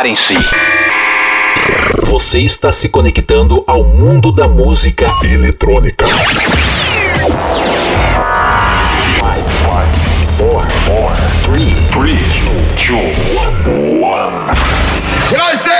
Preparem-se. Você está se conectando ao mundo da música eletrônica. 5, 4, 4, 3, 3, 2, 1. When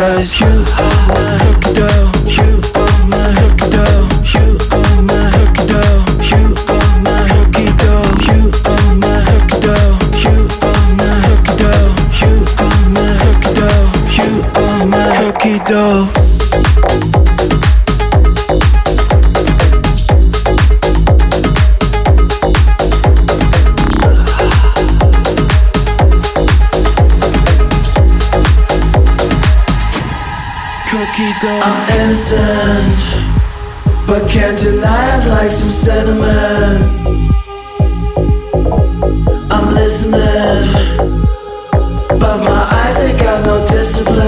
Cause you sentiment. I'm listening, but my eyes ain't got no discipline.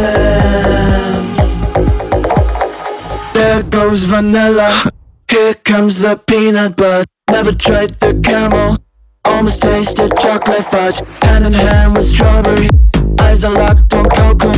There goes vanilla, here comes the peanut butter. Never tried the camel, almost tasted chocolate fudge. Hand in hand with strawberry, eyes are locked on cocoa.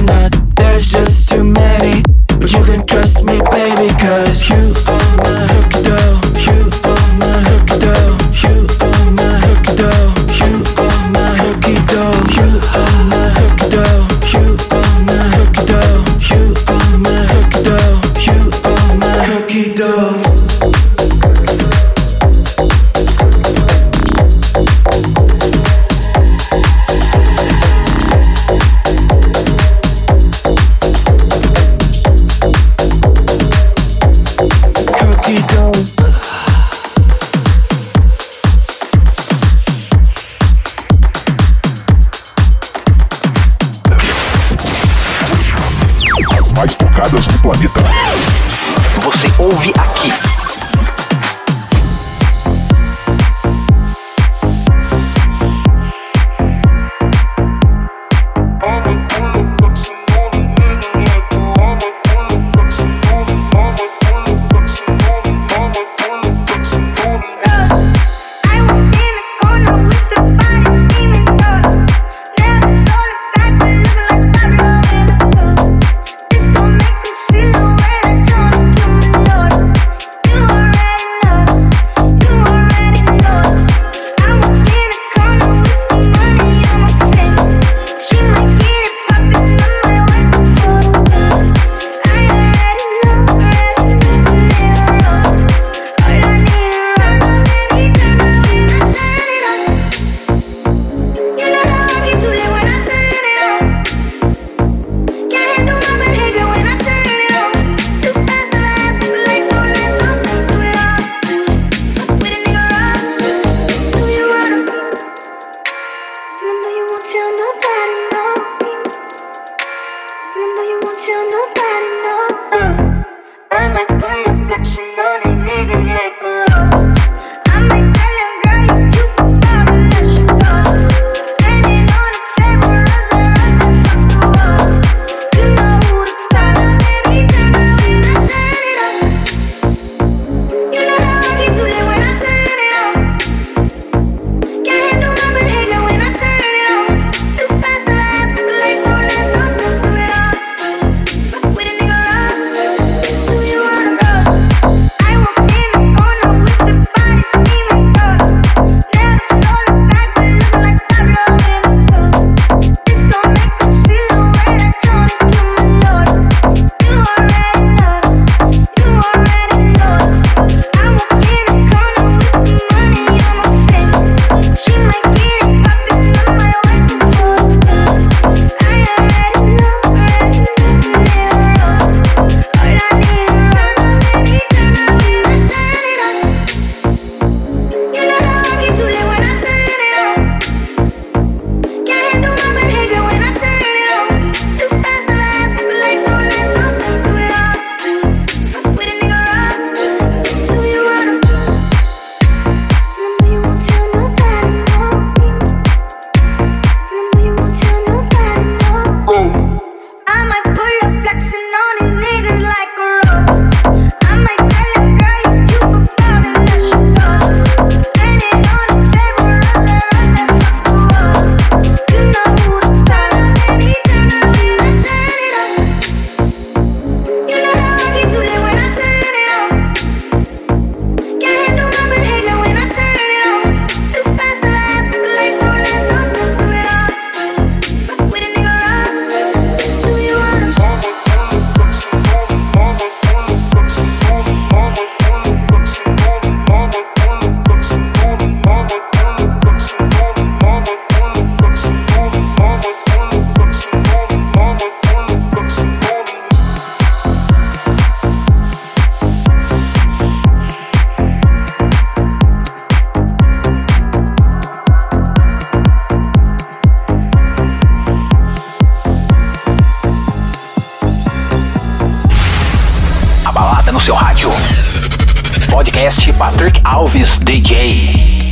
You believe you're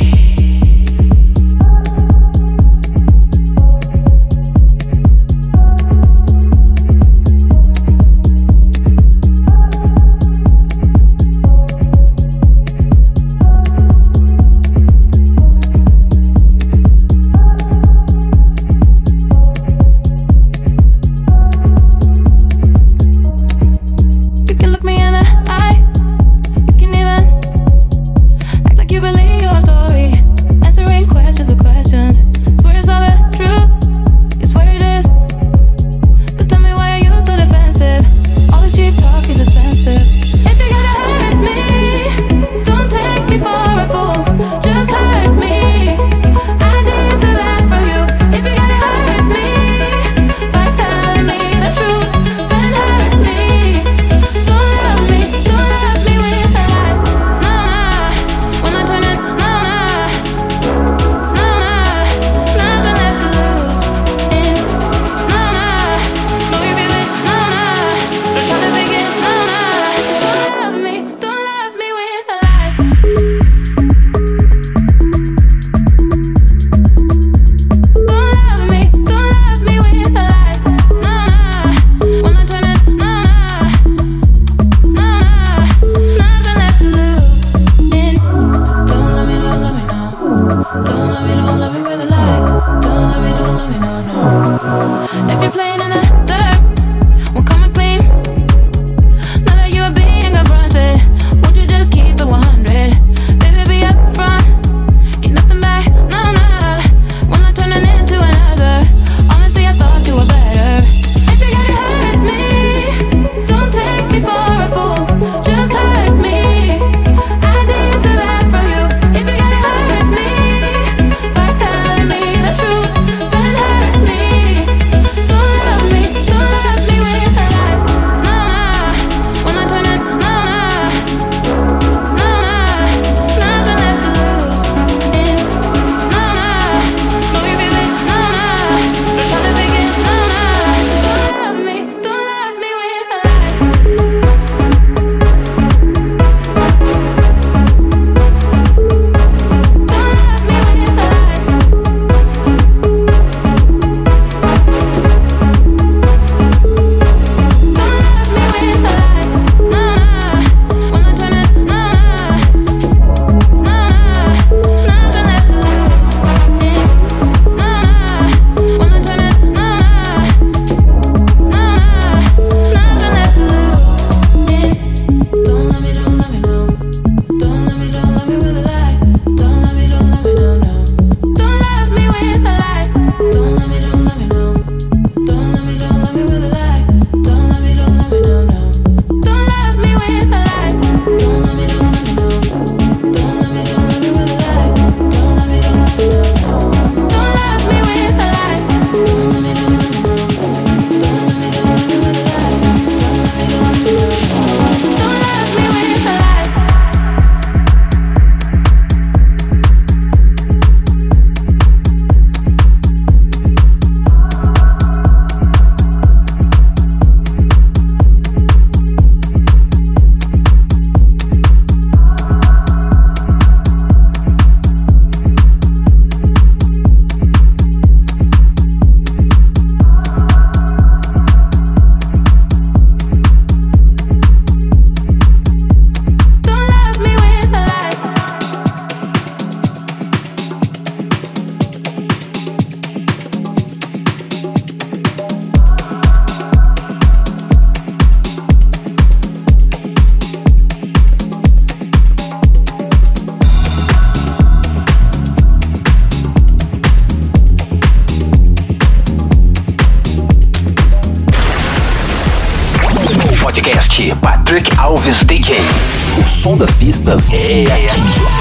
festas é aqui.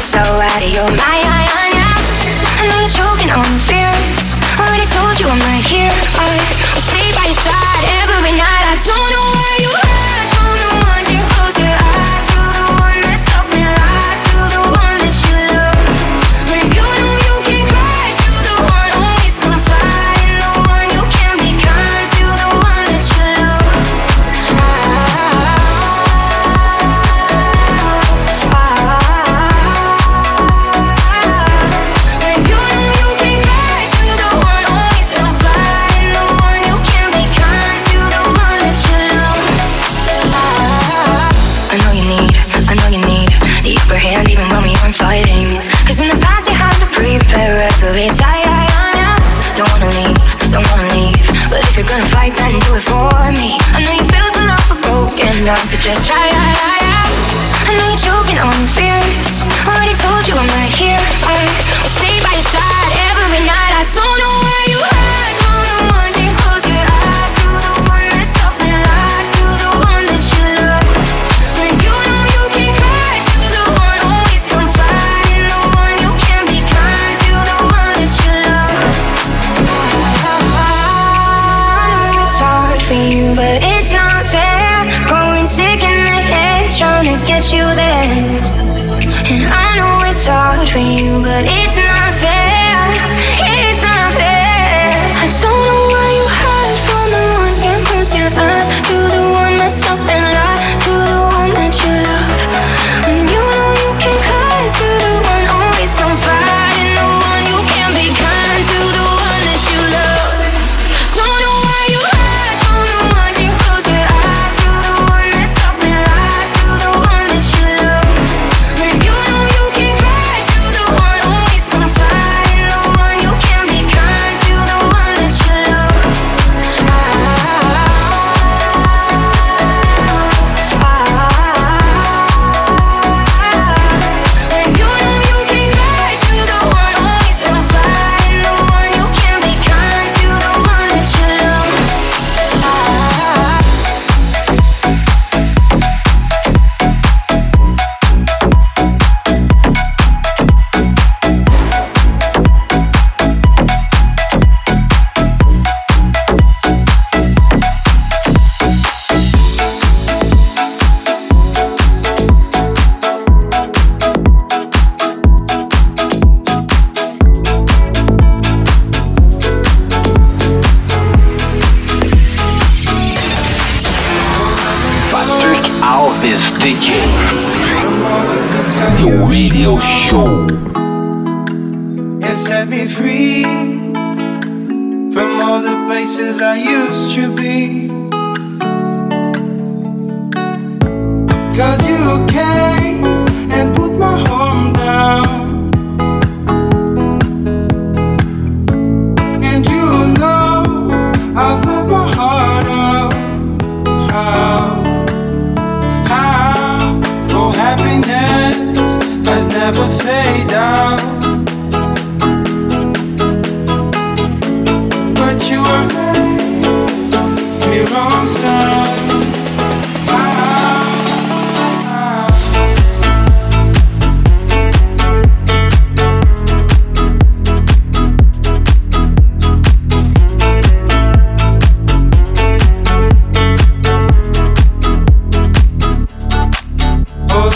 so out of your mind. I know you're choking on.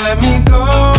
let me go.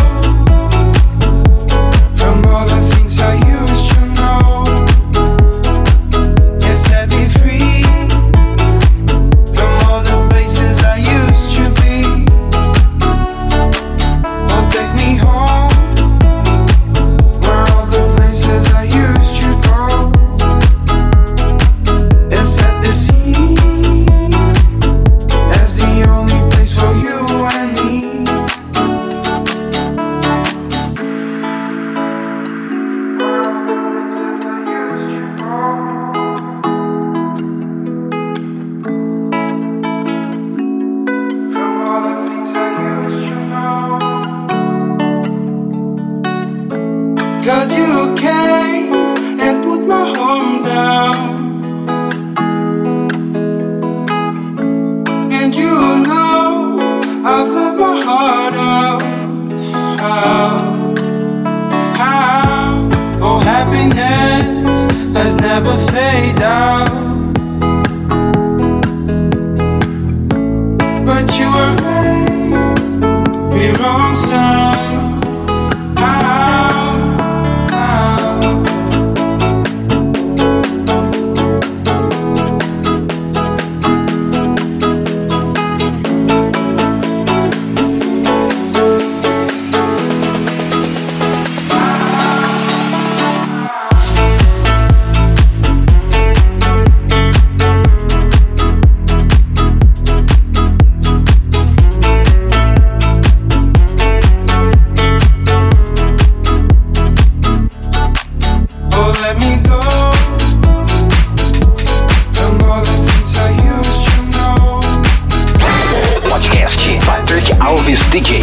DJ.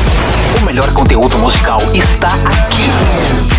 O melhor conteúdo musical está aqui.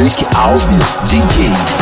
Patrick Alves DJ.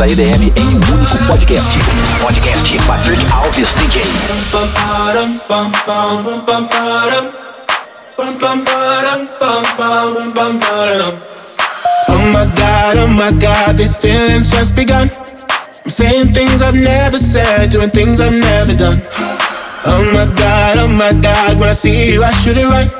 da EDM em um único podcast. Podcast Patrick Alves DJ. Oh my god, oh my god, these feelings just begun. I'm saying things I've never said, doing things I've never done. Oh my god, oh my god, when I see you, I should it right.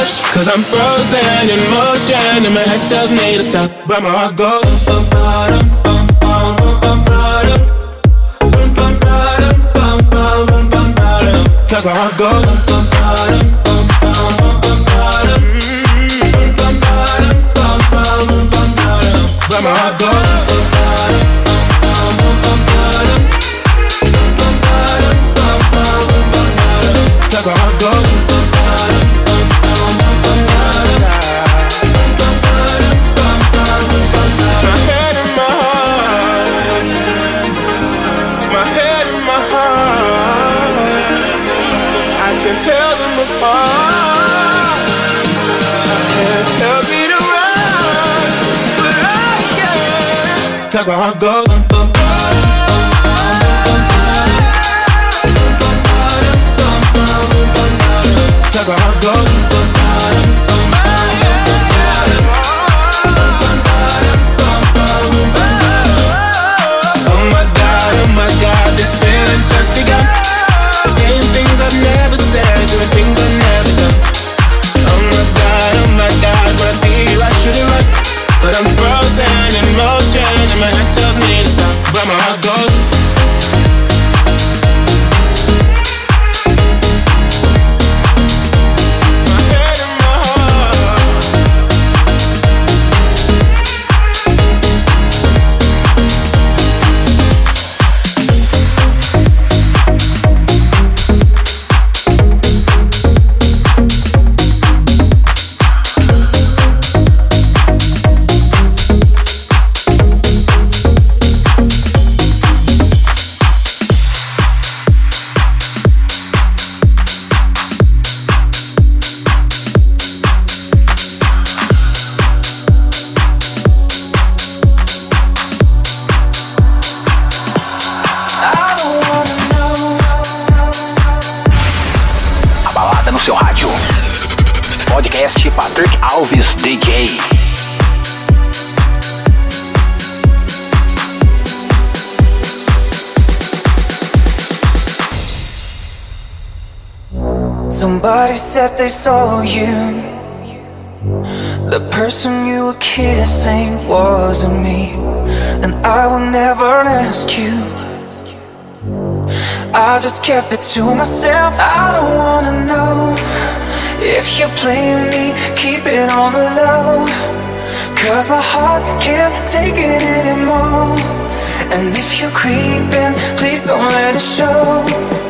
a crush. Cause I'm frozen in motion and my head tells me to stop, but my heart goes. Bum, bum, bum, bum, bum, bum. Cause my heart goes Where my heart goes Cause Cause my heart Somebody said they saw you. The person you were kissing wasn't me. And I will never ask you. I just kept it to myself. I don't wanna know if you're playing me. Keep it on the low. Cause my heart can't take it anymore. And if you're creeping, please don't let it show.